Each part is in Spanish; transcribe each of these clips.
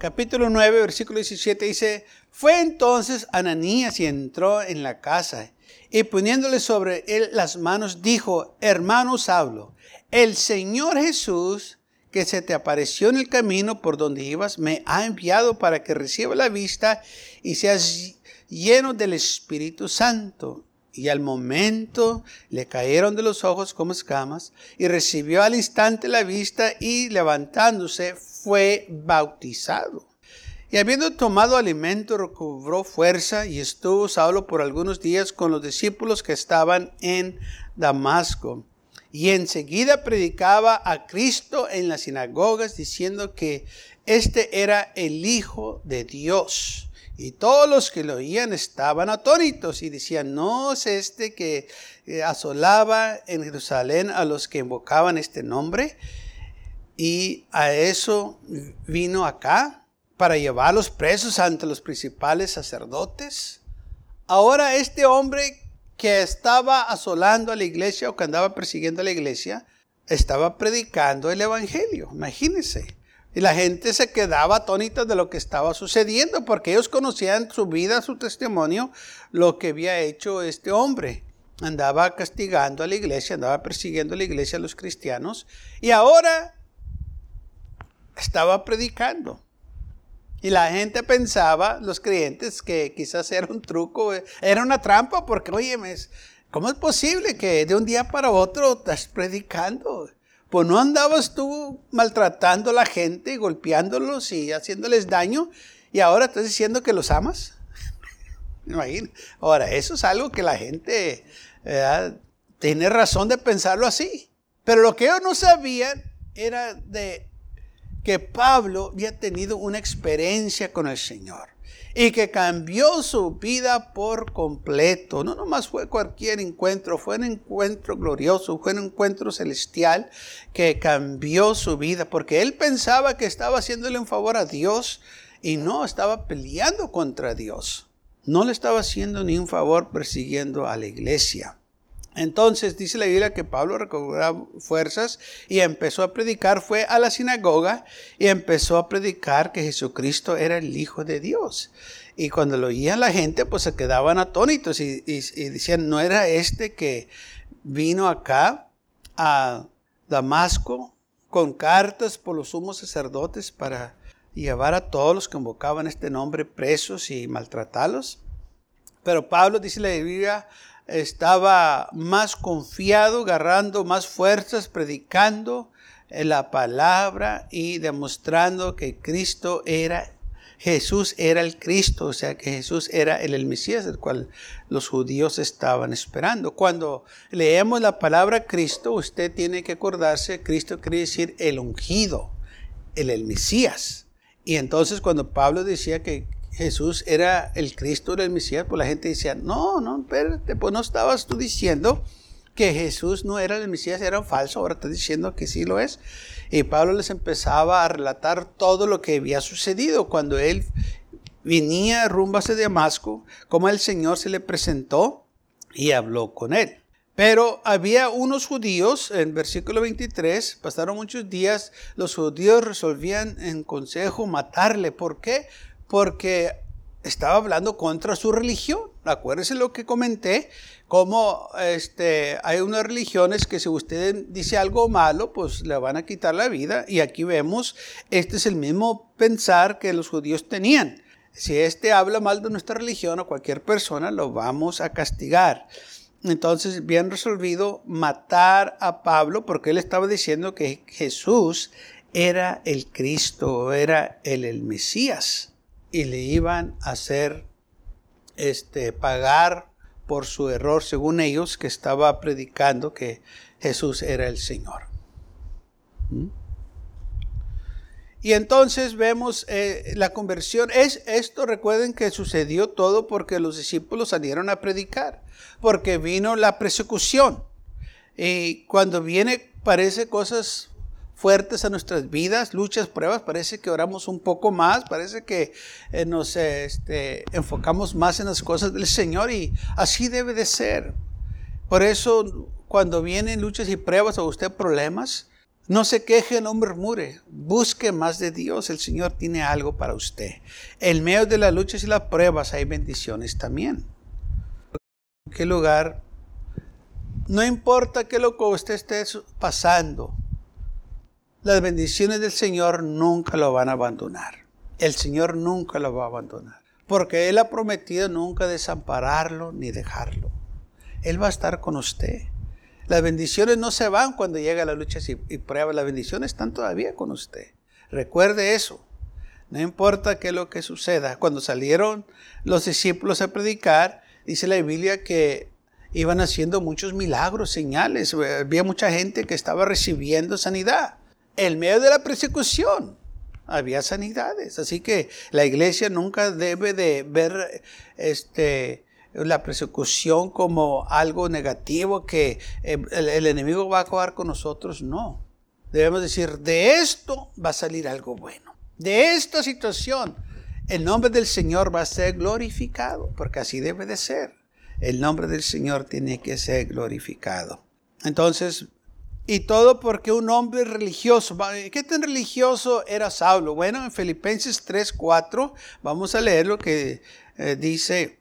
capítulo 9, versículo 17 dice, fue entonces Ananías y entró en la casa y poniéndole sobre él las manos dijo, hermano Saulo, el Señor Jesús que se te apareció en el camino por donde ibas, me ha enviado para que reciba la vista y seas lleno del Espíritu Santo. Y al momento le cayeron de los ojos como escamas y recibió al instante la vista y levantándose fue bautizado. Y habiendo tomado alimento, recobró fuerza y estuvo Saulo por algunos días con los discípulos que estaban en Damasco. Y enseguida predicaba a Cristo en las sinagogas diciendo que este era el Hijo de Dios. Y todos los que lo oían estaban atónitos y decían, no es este que eh, asolaba en Jerusalén a los que invocaban este nombre. Y a eso vino acá para llevar los presos ante los principales sacerdotes. Ahora este hombre que estaba asolando a la iglesia o que andaba persiguiendo a la iglesia, estaba predicando el Evangelio. Imagínense. Y la gente se quedaba atónita de lo que estaba sucediendo porque ellos conocían su vida, su testimonio, lo que había hecho este hombre. Andaba castigando a la iglesia, andaba persiguiendo a la iglesia, a los cristianos. Y ahora estaba predicando. Y la gente pensaba, los creyentes, que quizás era un truco, era una trampa, porque, oye, ¿cómo es posible que de un día para otro estás predicando? Pues no andabas tú maltratando a la gente, golpeándolos y haciéndoles daño, y ahora estás diciendo que los amas. Ahora, eso es algo que la gente tiene razón de pensarlo así. Pero lo que ellos no sabían era de que Pablo había tenido una experiencia con el Señor y que cambió su vida por completo. No nomás fue cualquier encuentro, fue un encuentro glorioso, fue un encuentro celestial que cambió su vida, porque él pensaba que estaba haciéndole un favor a Dios y no estaba peleando contra Dios. No le estaba haciendo ni un favor persiguiendo a la iglesia. Entonces dice la Biblia que Pablo recobró fuerzas y empezó a predicar, fue a la sinagoga y empezó a predicar que Jesucristo era el Hijo de Dios. Y cuando lo oían la gente, pues se quedaban atónitos y, decían, ¿no era este que vino acá a Damasco con cartas por los sumos sacerdotes para llevar a todos los que invocaban este nombre presos y maltratarlos? Pero Pablo dice la Biblia, estaba más confiado, agarrando más fuerzas, predicando la palabra y demostrando que Cristo era Jesús era el Cristo, o sea que Jesús era el, Mesías, el cual los judíos estaban esperando. Cuando leemos la palabra Cristo, usted tiene que acordarse, Cristo quiere decir el ungido, el, el Mesías. Y entonces cuando Pablo decía que Jesús era el Cristo del Mesías, pues la gente decía, no, no, espérate, pues no estabas tú diciendo que Jesús no era el Mesías, era falso, ahora estás diciendo que sí lo es. Y Pablo les empezaba a relatar todo lo que había sucedido cuando él venía rumbo hacia Damasco, cómo el Señor se le presentó y habló con él. Pero había unos judíos, en versículo 23, pasaron muchos días, los judíos resolvían en consejo matarle. ¿Por qué? Porque estaba hablando contra su religión. Acuérdense lo que comenté, como este, hay unas religiones que si usted dice algo malo, pues le van a quitar la vida. Y aquí vemos, este es el mismo pensar que los judíos tenían. Si este habla mal de nuestra religión o cualquier persona, lo vamos a castigar. Entonces, bien resolvido matar a Pablo porque él estaba diciendo que Jesús era el Cristo, era el, el Mesías y le iban a hacer este, pagar por su error, según ellos, que estaba predicando que Jesús era el Señor. ¿Mm? Y entonces vemos eh, la conversión. Es esto, recuerden que sucedió todo porque los discípulos salieron a predicar, porque vino la persecución. Y cuando viene, parece cosas fuertes a nuestras vidas, luchas, pruebas, parece que oramos un poco más, parece que eh, nos este, enfocamos más en las cosas del Señor y así debe de ser. Por eso cuando vienen luchas y pruebas o usted problemas, no se queje, no murmure. Busque más de Dios. El Señor tiene algo para usted. En medio de las luchas y las pruebas hay bendiciones también. ¿En qué lugar? No importa qué lo que usted esté pasando. Las bendiciones del Señor nunca lo van a abandonar. El Señor nunca lo va a abandonar. Porque Él ha prometido nunca desampararlo ni dejarlo. Él va a estar con usted. Las bendiciones no se van cuando llega la lucha y, prueba. Las bendiciones están todavía con usted. Recuerde eso. No importa qué es lo que suceda. Cuando salieron los discípulos a predicar, dice la Biblia que iban haciendo muchos milagros, señales. Había mucha gente que estaba recibiendo sanidad. En medio de la persecución había sanidades. Así que la iglesia nunca debe de ver este, la persecución como algo negativo que eh, el, enemigo va a acabar con nosotros. No. Debemos decir, de esto va a salir algo bueno. De esta situación, el nombre del Señor va a ser glorificado, porque así debe de ser. El nombre del Señor tiene que ser glorificado. Entonces, y todo porque un hombre religioso, ¿qué tan religioso era Saulo? Bueno, en Filipenses 3, 4, vamos a leer lo que eh, dice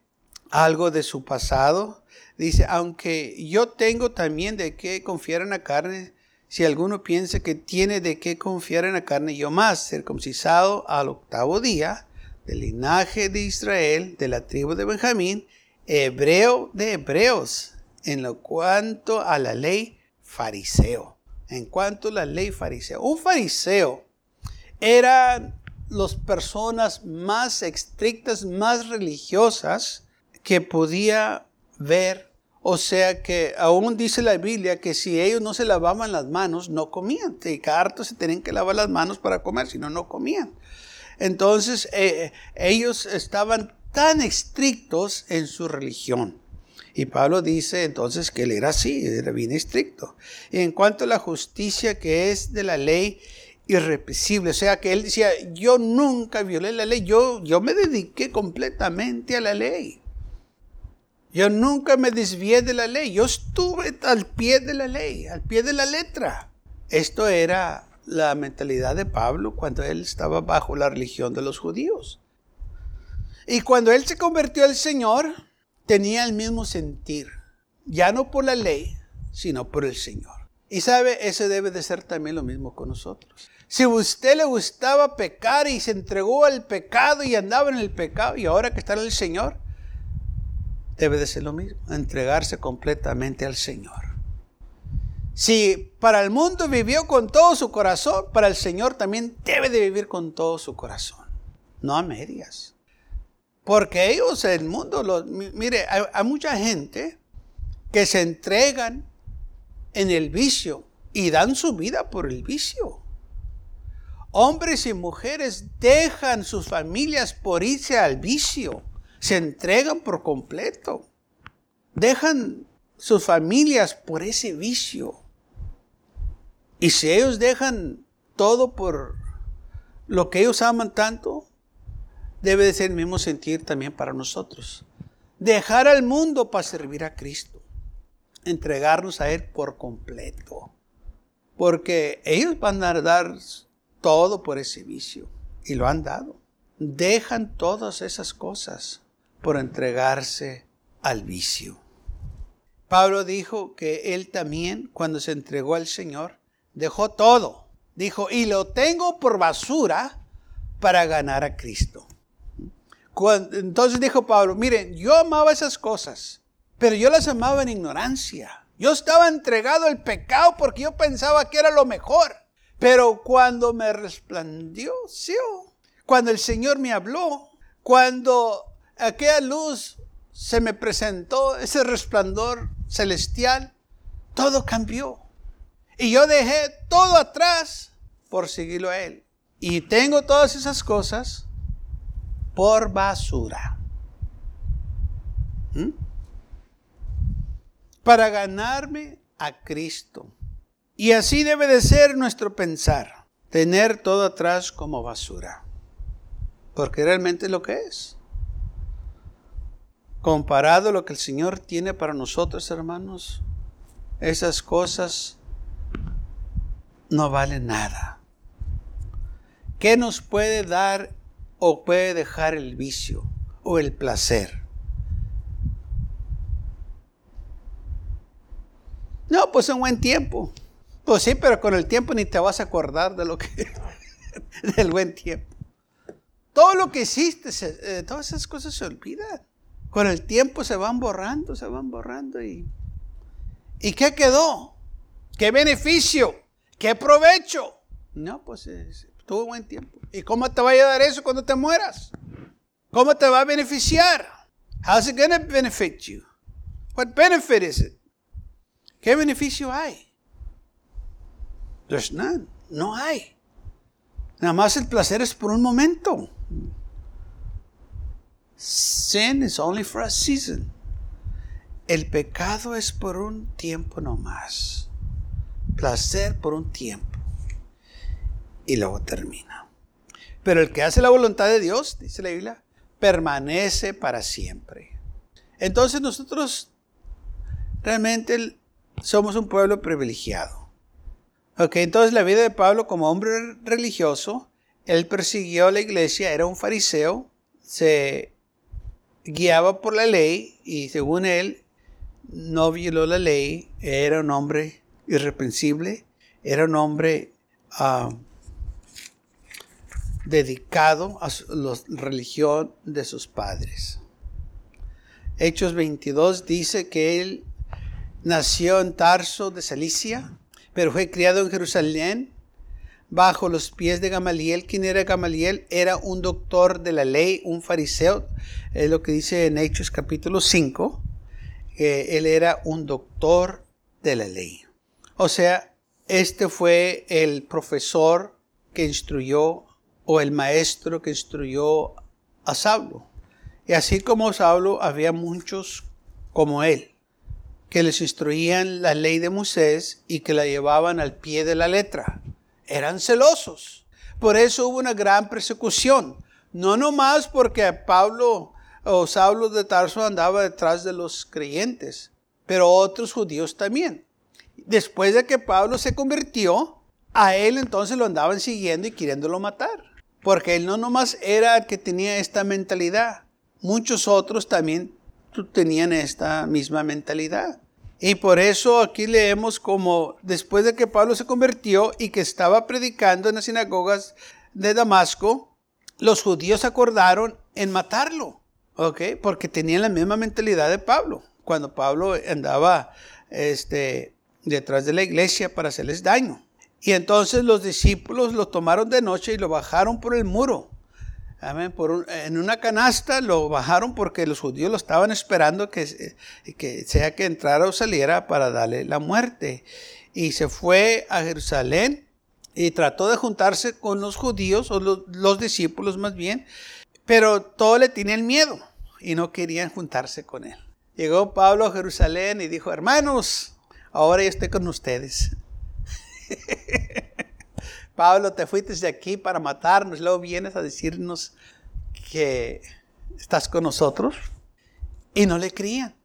algo de su pasado. Dice, aunque yo tengo también de qué confiar en la carne, si alguno piensa que tiene de qué confiar en la carne, yo más, circuncisado al octavo día, del linaje de Israel, de la tribu de Benjamín, hebreo de hebreos, en lo cuanto a la ley fariseo. En cuanto a la ley fariseo. Un fariseo eran las personas más estrictas, más religiosas, que podía ver. O sea que aún dice la Biblia que si ellos no se lavaban las manos, no comían. Y cada rato se tenían que lavar las manos para comer, si no, no comían. Entonces eh, ellos estaban tan estrictos en su religión. Y Pablo dice entonces que él era así, era bien estricto. Y en cuanto a la justicia que es de la ley irrepresible, o sea que él decía, yo nunca violé la ley, yo, yo me dediqué completamente a la ley. Yo nunca me desvié de la ley. Yo estuve al pie de la ley, al pie de la letra. Esto era la mentalidad de Pablo cuando él estaba bajo la religión de los judíos. Y cuando él se convirtió al Señor, tenía el mismo sentir, ya no por la ley, sino por el Señor. Y sabe, ese debe de ser también lo mismo con nosotros. Si a usted le gustaba pecar y se entregó al pecado y andaba en el pecado y ahora que está en el Señor, debe de ser lo mismo, entregarse completamente al Señor. Si para el mundo vivió con todo su corazón, para el Señor también debe de vivir con todo su corazón, no a medias. Porque ellos, el mundo, mire, hay, hay mucha gente que se entregan en el vicio y dan su vida por el vicio. Hombres y mujeres dejan sus familias por irse al vicio se entregan por completo. Dejan sus familias por ese vicio. Y si ellos dejan todo por lo que ellos aman tanto, debe de ser el mismo sentir también para nosotros. Dejar al mundo para servir a Cristo. Entregarnos a Él por completo. Porque ellos van a dar todo por ese vicio. Y lo han dado. Dejan todas esas cosas por entregarse al vicio. Pablo dijo que él también, cuando se entregó al Señor, dejó todo. Dijo, y lo tengo por basura para ganar a Cristo. Entonces dijo Pablo, miren, yo amaba esas cosas, pero yo las amaba en ignorancia. Yo estaba entregado al pecado porque yo pensaba que era lo mejor. Pero cuando me resplandeció, cuando el Señor me habló, cuando aquella luz se me presentó, ese resplandor celestial, todo cambió. Y yo dejé todo atrás por seguirlo a Él. Y tengo todas esas cosas por basura. ¿Mm? Para ganarme a Cristo. Y así debe de ser nuestro pensar. Tener todo atrás como basura. Porque realmente es lo que es. Comparado a lo que el Señor tiene para nosotros, hermanos, esas cosas no valen nada. ¿Qué nos puede dar o puede dejar el vicio o el placer? No, pues un buen tiempo. Pues sí, pero con el tiempo ni te vas a acordar de lo que del buen tiempo. Todo lo que hiciste, eh, todas esas cosas se olvidan. Con el tiempo se van borrando, se van borrando y ¿y qué quedó? ¿Qué beneficio? ¿Qué provecho? No, pues tuvo buen tiempo. ¿Y cómo te va a ayudar eso cuando te mueras? ¿Cómo te va a beneficiar? How's it going to benefit you? What benefit is it? ¿Qué beneficio hay? There's none. No hay. Nada más el placer es por un momento. Sin is only for a season. El pecado es por un tiempo nomás. Placer por un tiempo. Y luego termina. Pero el que hace la voluntad de Dios, dice la Biblia, permanece para siempre. Entonces nosotros realmente somos un pueblo privilegiado. Ok, entonces la vida de Pablo como hombre religioso, él persiguió a la iglesia, era un fariseo, se guiaba por la ley y según él no violó la ley, era un hombre irreprensible, era un hombre ah, dedicado a la religión de sus padres. Hechos 22 dice que él nació en Tarso de Cilicia, pero fue criado en Jerusalén bajo los pies de Gamaliel. ¿Quién era Gamaliel? Era un doctor de la ley, un fariseo, es lo que dice en Hechos capítulo 5. él era un doctor de la ley. O sea, este fue el profesor que instruyó o el maestro que instruyó a Saulo. Y así como Saulo, había muchos como él que les instruían la ley de Moisés y que la llevaban al pie de la letra. Eran celosos. Por eso hubo una gran persecución. No nomás porque Pablo o Saulo de Tarso andaba detrás de los creyentes, pero otros judíos también. Después de que Pablo se convirtió, a él entonces lo andaban siguiendo y queriéndolo matar. Porque él no nomás era el que tenía esta mentalidad, muchos otros también tenían esta misma mentalidad. Y por eso aquí leemos como después de que Pablo se convirtió y que estaba predicando en las sinagogas de Damasco, los judíos acordaron en matarlo, ¿ok? Porque tenían la misma mentalidad de Pablo, cuando Pablo andaba este, detrás de la iglesia para hacerles daño. Y entonces los discípulos lo tomaron de noche y lo bajaron por el muro en una canasta lo bajaron porque los judíos lo estaban esperando que, que sea que entrara o saliera para darle la muerte. Y se fue a Jerusalén y trató de juntarse con los judíos, o los, discípulos más bien, pero todos le tenían miedo y no querían juntarse con él. Llegó Pablo a Jerusalén y dijo, hermanos, ahora yo estoy con ustedes. Pablo, te fuiste de aquí para matarnos, luego vienes a decirnos que estás con nosotros. Y no le creían.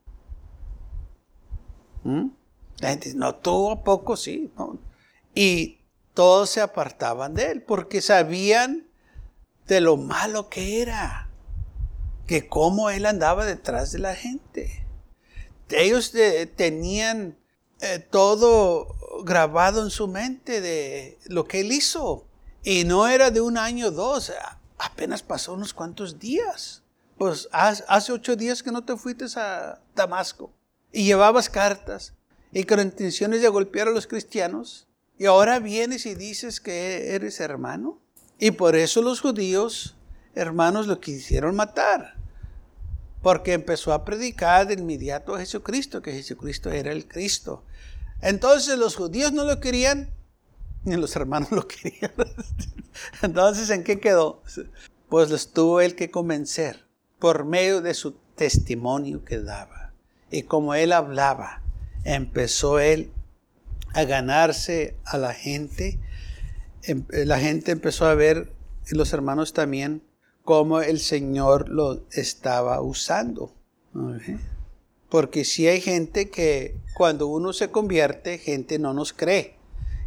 ¿Mm? La gente dice, no, tú a poco sí. Y todos se apartaban de él porque sabían de lo malo que era, que cómo él andaba detrás de la gente. Ellos eh, tenían eh, todo grabado en su mente de lo que él hizo. Y no era de un año o dos, apenas pasó unos cuantos días. Pues hace ocho días que no te fuiste a Damasco y llevabas cartas y con intenciones de golpear a los cristianos. Y ahora vienes y dices que eres hermano. Y por eso los judíos, hermanos, lo quisieron matar. Porque empezó a predicar de inmediato a Jesucristo, que Jesucristo era el Cristo. Entonces los judíos no lo querían Y los hermanos lo querían. Entonces, ¿en qué quedó? Pues los tuvo él que convencer por medio de su testimonio que daba. Y como él hablaba, empezó él a ganarse a la gente. Em, la gente empezó a ver, y los hermanos también, cómo el Señor lo estaba usando. Porque si hay gente que cuando uno se convierte, gente no nos cree.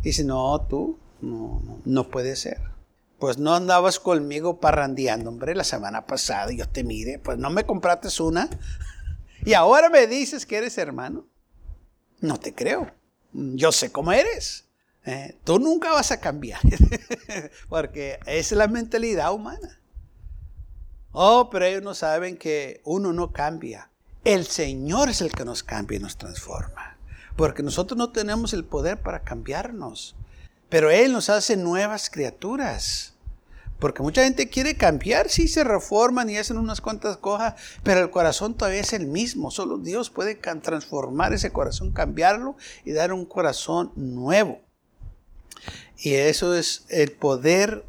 Y dice, no, tú, no, no, puede ser. Pues no andabas conmigo parrandeando, hombre, la semana pasada, yo te mire, pues no me compraste una. y ahora me dices que eres hermano. No te creo. Yo sé cómo eres. ¿eh? tú nunca vas a cambiar. Porque es la mentalidad humana. Oh, pero ellos no saben que uno no cambia. El Señor es el que nos cambia y nos transforma. Porque nosotros no tenemos el poder para cambiarnos. Pero Él nos hace nuevas criaturas. Porque mucha gente quiere cambiar, sí se reforman y hacen unas cuantas cosas, pero el corazón todavía es el mismo. Solo Dios puede transformar ese corazón, cambiarlo y dar un corazón nuevo. Y eso es el poder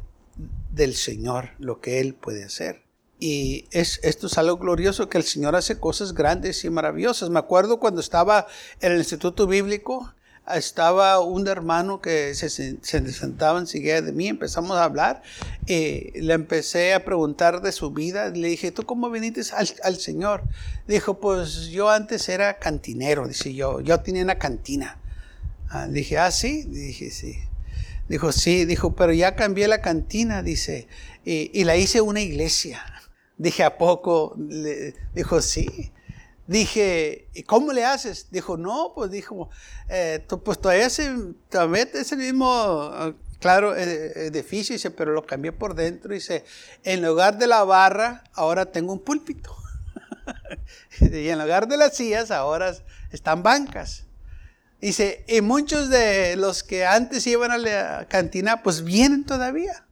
del Señor, lo que Él puede hacer. Y es, esto es algo glorioso que el Señor hace cosas grandes y maravillosas. Me acuerdo cuando estaba en el Instituto Bíblico, estaba un hermano que se, se sentaba enseguida de mí, empezamos a hablar, y le empecé a preguntar de su vida, le dije, ¿tú cómo viniste al, Señor? Dijo, pues yo antes era cantinero, dice yo, yo tenía una cantina. Ah, dije, ah, sí, dije, sí. Dijo, sí, dijo, pero ya cambié la cantina, dice, y, y la hice una iglesia. Dije, ¿a poco? Le, dijo, sí. Dije, ¿y cómo le haces? Dijo, no, pues dijo, eh, pues todavía, se, es el mismo, claro, e, edificio, dice, pero lo cambié por dentro. Dice, en lugar de la barra, ahora tengo un púlpito. y en lugar de las sillas, ahora están bancas. Dice, y muchos de los que antes iban a la cantina, pues vienen todavía.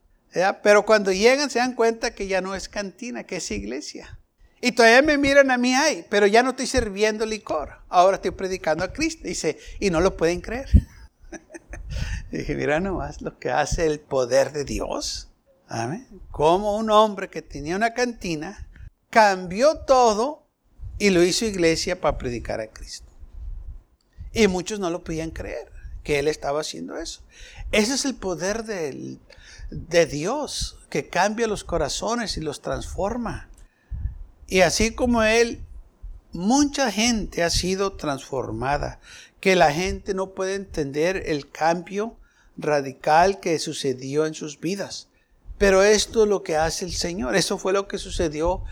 Pero cuando llegan se dan cuenta que ya no es cantina, que es iglesia. Y todavía me miran a mí ahí, pero ya no estoy sirviendo licor. Ahora estoy predicando a Cristo. Dice, y no lo pueden creer. Dije, mira nomás lo que hace el poder de Dios. Amén. Como un hombre que tenía una cantina cambió todo y lo hizo iglesia para predicar a Cristo. Y muchos no lo podían creer que él estaba haciendo eso. Ese es el poder del, de Dios que cambia los corazones y los transforma. Y así como Él, mucha gente ha sido transformada, que la gente no puede entender el cambio radical que sucedió en sus vidas. Pero esto es lo que hace el Señor. Eso fue lo que sucedió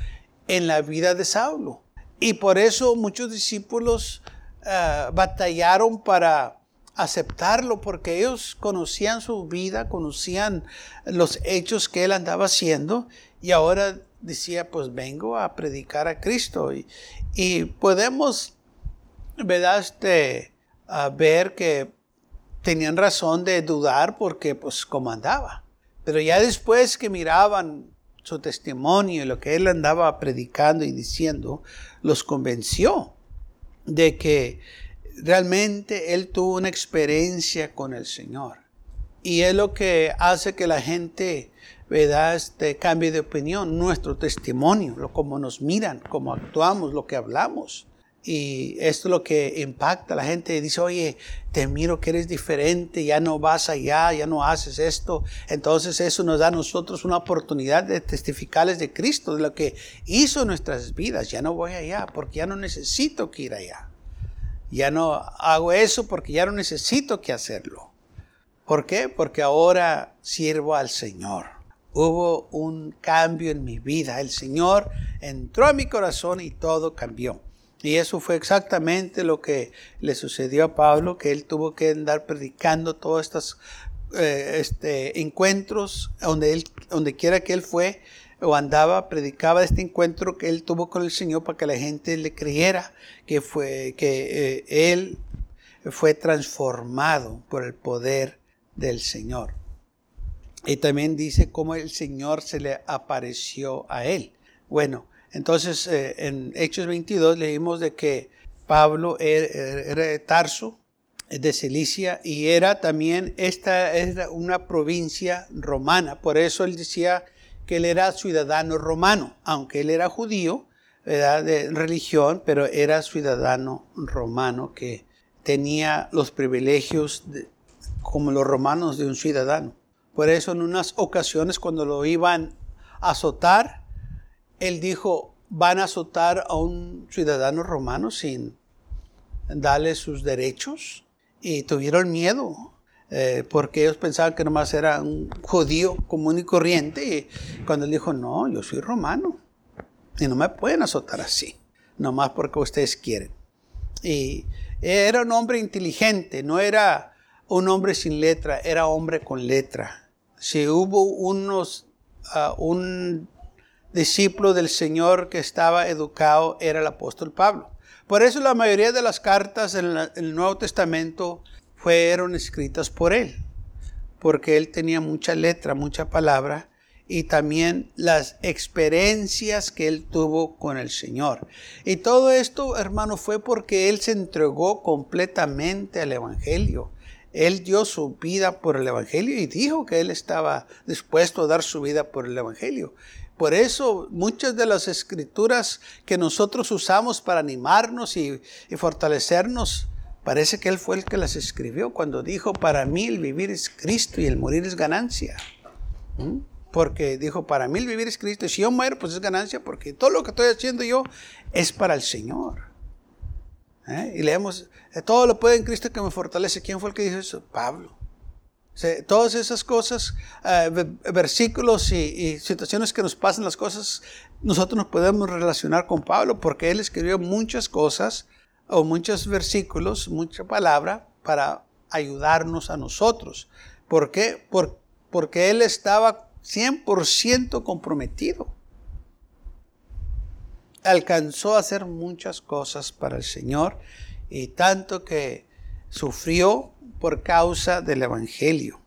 en la vida de Saulo. Y por eso muchos discípulos eh, batallaron para aceptarlo porque ellos conocían su vida, conocían los hechos que él andaba haciendo y ahora decía, pues vengo a predicar a Cristo. Y, podemos, ¿verdad? Este, ver que tenían razón de dudar porque pues como andaba. Pero ya después que miraban su testimonio y lo que él andaba predicando y diciendo, los convenció de que realmente él tuvo una experiencia con el Señor. Y es lo que hace que la gente, ¿verdad? Este, cambie de opinión, nuestro testimonio, lo como nos miran, cómo actuamos, lo que hablamos. Y esto es lo que impacta a la gente. Dice, oye, te miro que eres diferente, ya no vas allá, ya no haces esto. Entonces eso nos da a nosotros una oportunidad de testificarles de Cristo, de lo que hizo en nuestras vidas. Ya no voy allá porque ya no necesito que ir allá. Ya no hago eso porque ya no necesito que hacerlo. ¿Por qué? Porque ahora sirvo al Señor. Hubo un cambio en mi vida. El Señor entró a mi corazón y todo cambió. Y eso fue exactamente lo que le sucedió a Pablo, que él tuvo que andar predicando todos estos eh, este, encuentros donde, quiera que él fue o andaba, predicaba este encuentro que él tuvo con el Señor para que la gente le creyera que fue que eh, él fue transformado por el poder del Señor. Y también dice cómo el Señor se le apareció a él. Bueno, entonces eh, en Hechos 22 leímos de que Pablo er, er, era de Tarso de Cilicia y era también, esta era una provincia romana, por eso él decía que él era ciudadano romano, aunque él era judío, de religión, pero era ciudadano romano que tenía los privilegios como los romanos de un ciudadano. Por eso en unas ocasiones cuando lo iban a azotar, él dijo, van a azotar a un ciudadano romano sin darle sus derechos. Y tuvieron miedo, eh, porque ellos pensaban que nomás era un judío común y corriente. Y cuando él dijo, no, yo soy romano. Y no me pueden azotar así, nomás porque ustedes quieren. Y era un hombre inteligente, no era un hombre sin letra, era hombre con letra. Si hubo unos, ah, un discípulo del Señor que estaba educado, era el apóstol Pablo. Por eso la mayoría de las cartas en el Nuevo Testamento fueron escritas por él, porque él tenía mucha letra, mucha palabra, y también las experiencias que él tuvo con el Señor. Y todo esto, hermano, fue porque él se entregó completamente al Evangelio. Él dio su vida por el Evangelio y dijo que él estaba dispuesto a dar su vida por el Evangelio. Por eso muchas de las escrituras que nosotros usamos para animarnos y, fortalecernos, parece que él fue el que las escribió cuando dijo, para mí el vivir es Cristo y el morir es ganancia. ¿Mm? porque dijo, para mí el vivir es Cristo, y si yo muero, pues es ganancia, porque todo lo que estoy haciendo yo es para el Señor. ¿Eh? Y leemos, eh, todo lo puede en Cristo que me fortalece. ¿Quién fue el que dijo eso? Pablo. todas esas cosas, eh, versículos y, y, situaciones que nos pasan las cosas, nosotros nos podemos relacionar con Pablo porque él escribió muchas cosas o muchos versículos, mucha palabra para ayudarnos a nosotros. ¿Por qué? Por, porque él estaba 100% comprometido. Alcanzó a hacer muchas cosas para el Señor y tanto que sufrió por causa del Evangelio.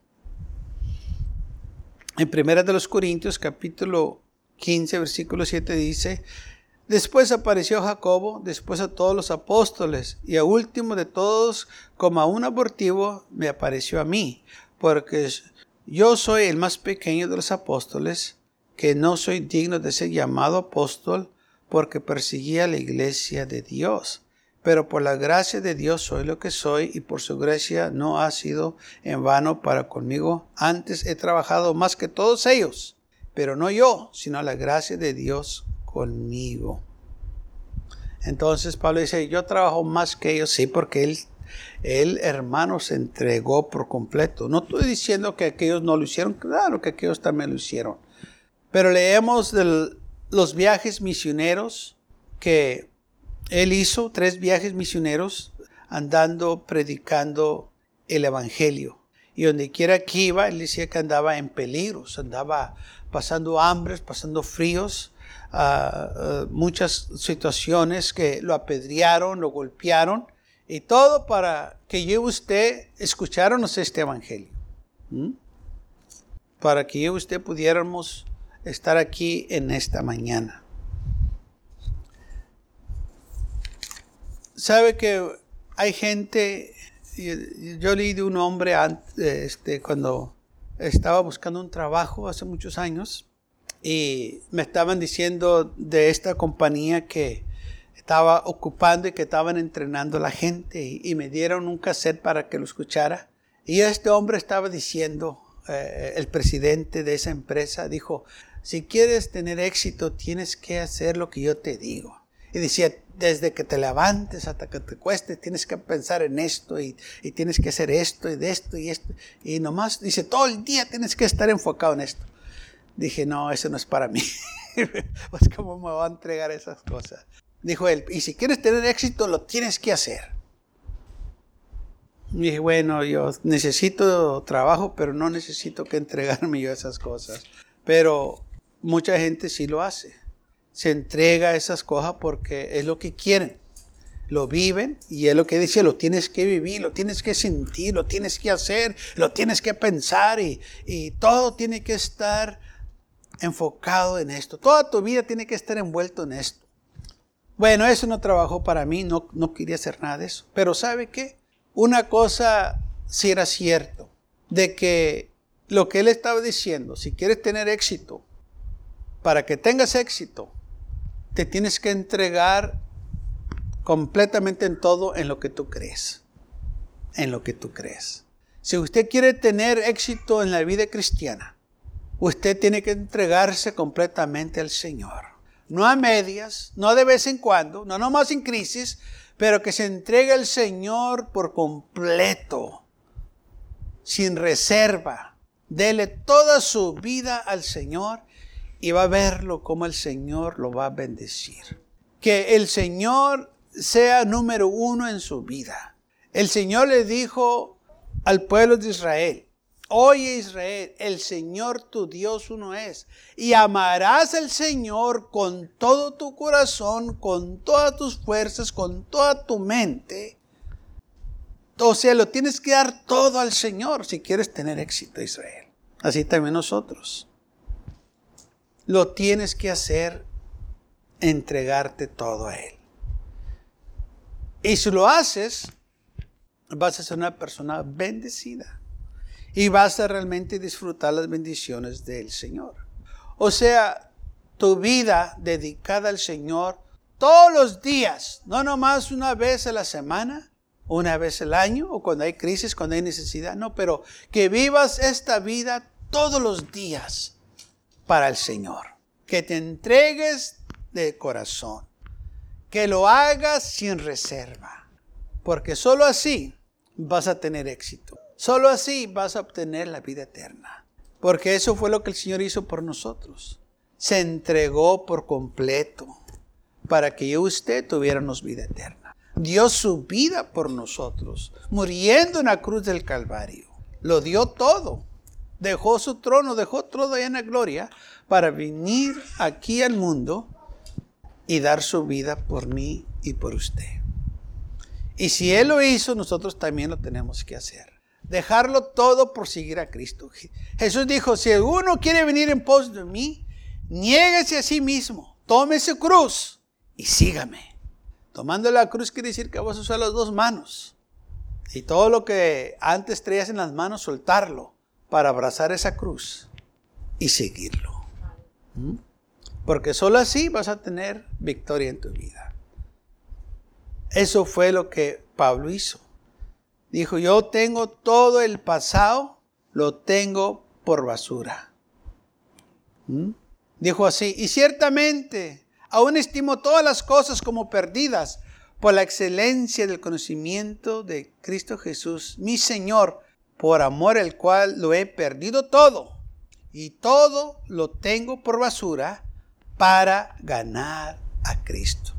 En Primera de los Corintios capítulo 15 versículo 7 dice, Después apareció Jacobo, después a todos los apóstoles, y a último de todos, como a un abortivo, me apareció a mí, porque yo soy el más pequeño de los apóstoles, que no soy digno de ser llamado apóstol porque perseguía la iglesia de Dios. Pero por la gracia de Dios soy lo que soy y por su gracia no ha sido en vano para conmigo. Antes he trabajado más que todos ellos, pero no yo, sino la gracia de Dios conmigo. Entonces Pablo dice, yo trabajo más que ellos, sí, porque él el hermano se entregó por completo. No estoy diciendo que aquellos no lo hicieron, claro que aquellos también lo hicieron. Pero leemos de los viajes misioneros que él hizo, tres viajes misioneros, andando, predicando el Evangelio. Y donde quiera que iba, él decía que andaba en peligros, andaba pasando hambres, pasando fríos, muchas situaciones que lo apedrearon, lo golpearon y todo para que yo y usted escucháramos este evangelio. Para que yo y usted pudiéramos estar aquí en esta mañana. Sabe que hay gente, yo leí de un hombre este, cuando estaba buscando un trabajo hace muchos años y me estaban diciendo de esta compañía que estaba ocupando y que estaban entrenando a la gente y, me dieron un cassette para que lo escuchara. Y este hombre estaba diciendo, eh, el presidente de esa empresa dijo, si quieres tener éxito tienes que hacer lo que yo te digo. Y decía, desde que te levantes hasta que te cuestes, tienes que pensar en esto y, y, tienes que hacer esto y de esto y esto. Y nomás dice, todo el día tienes que estar enfocado en esto. Dije, no, eso no es para mí. pues cómo me va a entregar esas cosas. Dijo él, y si quieres tener éxito, lo tienes que hacer. Y dije, bueno, yo necesito trabajo, pero no necesito que entregarme yo esas cosas. Pero mucha gente sí lo hace. Se entrega esas cosas porque es lo que quieren. Lo viven y es lo que dice, lo tienes que vivir, lo tienes que sentir, lo tienes que hacer, lo tienes que pensar y todo tiene que estar enfocado en esto. Toda tu vida tiene que estar envuelto en esto. Bueno, eso no trabajó para mí, no, no quería hacer nada de eso. Pero ¿sabe qué? una cosa sí era cierto, de que lo que él estaba diciendo, si quieres tener éxito, para que tengas éxito, te tienes que entregar completamente en todo en lo que tú crees. En lo que tú crees. Si usted quiere tener éxito en la vida cristiana, usted tiene que entregarse completamente al Señor. No a medias, no de vez en cuando, no nomás en crisis, pero que se entregue al Señor por completo, sin reserva. Dele toda su vida al Señor y va a verlo como el Señor lo va a bendecir. Que el Señor sea número uno en su vida. El Señor le dijo al pueblo de Israel, Oye Israel, el Señor tu Dios uno es, y amarás al Señor con todo tu corazón, con todas tus fuerzas, con toda tu mente. O sea, lo tienes que dar todo al Señor si quieres tener éxito, Israel. Así también nosotros. Lo tienes que hacer, entregarte todo a Él. Y si lo haces, vas a ser una persona bendecida y vas a realmente disfrutar las bendiciones del Señor. O sea, tu vida dedicada al Señor todos los días, no nomás una vez a la semana, una vez al año o cuando hay crisis, cuando hay necesidad, no, pero que vivas esta vida todos los días para el Señor. Que te entregues de corazón. Que lo hagas sin reserva. Porque solo así vas a tener éxito. Solo así vas a obtener la vida eterna. Porque eso fue lo que el Señor hizo por nosotros. Se entregó por completo para que yo y usted tuviéramos vida eterna. Dio su vida por nosotros, muriendo en la cruz del Calvario. Lo dio todo. Dejó su trono, dejó todo allá en la gloria para venir aquí al mundo y dar su vida por mí y por usted. Y si Él lo hizo, nosotros también lo tenemos que hacer dejarlo todo por seguir a Cristo. Jesús dijo, si alguno quiere venir en pos de mí, niéguese a sí mismo, tome su cruz y sígame. Tomando la cruz quiere decir que vas a usar las dos manos. Y todo lo que antes traías en las manos, soltarlo para abrazar esa cruz y seguirlo. ¿Mm? Porque solo así vas a tener victoria en tu vida. Eso fue lo que Pablo hizo. Dijo, yo tengo todo el pasado, lo tengo por basura. ¿Mm? Dijo así, y ciertamente aún estimo todas las cosas como perdidas por la excelencia del conocimiento de Cristo Jesús, mi Señor, por amor al cual lo he perdido todo. Y todo lo tengo por basura para ganar a Cristo.